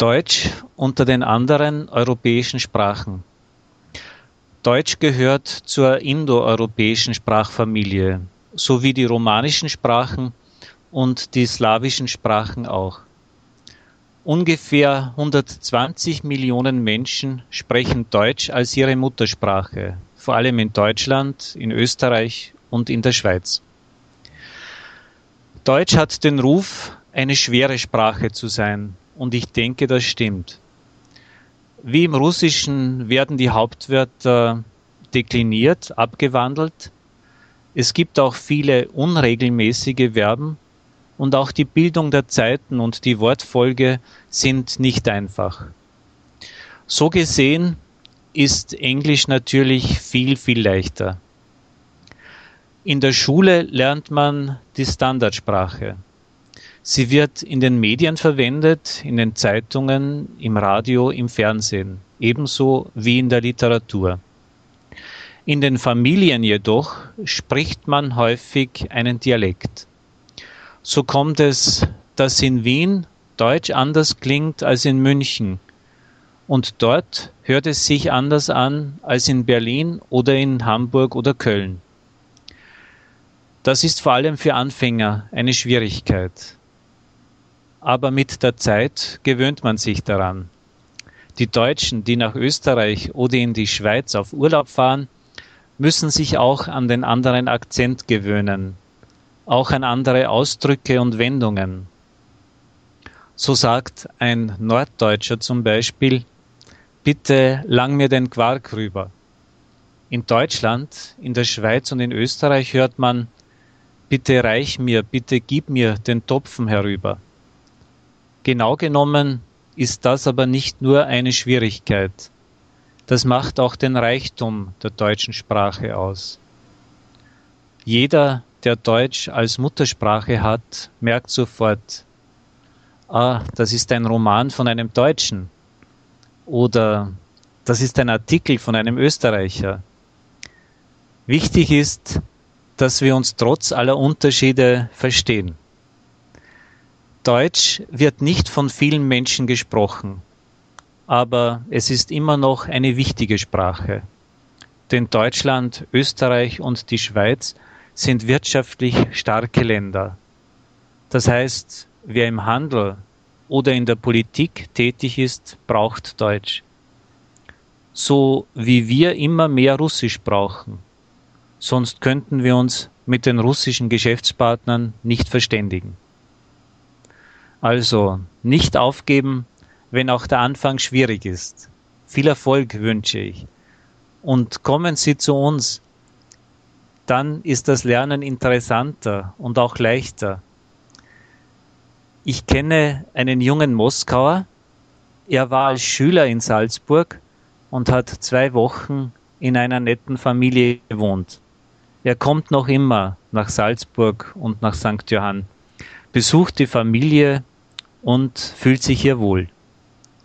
Deutsch unter den anderen europäischen Sprachen. Deutsch gehört zur indoeuropäischen Sprachfamilie, sowie die romanischen Sprachen und die slawischen Sprachen auch. Ungefähr 120 Millionen Menschen sprechen Deutsch als ihre Muttersprache, vor allem in Deutschland, in Österreich und in der Schweiz. Deutsch hat den Ruf, eine schwere Sprache zu sein, und ich denke, das stimmt. Wie im Russischen werden die Hauptwörter dekliniert, abgewandelt. Es gibt auch viele unregelmäßige Verben und auch die Bildung der Zeiten und die Wortfolge sind nicht einfach. So gesehen ist Englisch natürlich viel, viel leichter. In der Schule lernt man die Standardsprache. Sie wird in den Medien verwendet, in den Zeitungen, im Radio, im Fernsehen, ebenso wie in der Literatur. In den Familien jedoch spricht man häufig einen Dialekt. So kommt es, dass in Wien Deutsch anders klingt als in München und dort hört es sich anders an als in Berlin oder in Hamburg oder Köln. Das ist vor allem für Anfänger eine Schwierigkeit aber mit der Zeit gewöhnt man sich daran. Die Deutschen, die nach Österreich oder in die Schweiz auf Urlaub fahren, müssen sich auch an den anderen Akzent gewöhnen, auch an andere Ausdrücke und Wendungen. So sagt ein Norddeutscher zum Beispiel, bitte lang mir den Quark rüber. In Deutschland, in der Schweiz und in Österreich hört man, bitte reich mir, bitte gib mir den Topfen herüber. Genau genommen ist das aber nicht nur eine Schwierigkeit. Das macht auch den Reichtum der deutschen Sprache aus. Jeder, der Deutsch als Muttersprache hat, merkt sofort, ah, das ist ein Roman von einem Deutschen oder das ist ein Artikel von einem Österreicher. Wichtig ist, dass wir uns trotz aller Unterschiede verstehen. Deutsch wird nicht von vielen Menschen gesprochen, aber es ist immer noch eine wichtige Sprache. Denn Deutschland, Österreich und die Schweiz sind wirtschaftlich starke Länder. Das heißt, wer im Handel oder in der Politik tätig ist, braucht Deutsch. So wie wir immer mehr Russisch brauchen. Sonst könnten wir uns mit den russischen Geschäftspartnern nicht verständigen. Also nicht aufgeben, wenn auch der Anfang schwierig ist. Viel Erfolg wünsche ich. Und kommen Sie zu uns, dann ist das Lernen interessanter und auch leichter. Ich kenne einen jungen Moskauer, er war als Schüler in Salzburg und hat zwei Wochen in einer netten Familie gewohnt. Er kommt noch immer nach Salzburg und nach St. Johann, besucht die Familie und fühlt sich hier wohl.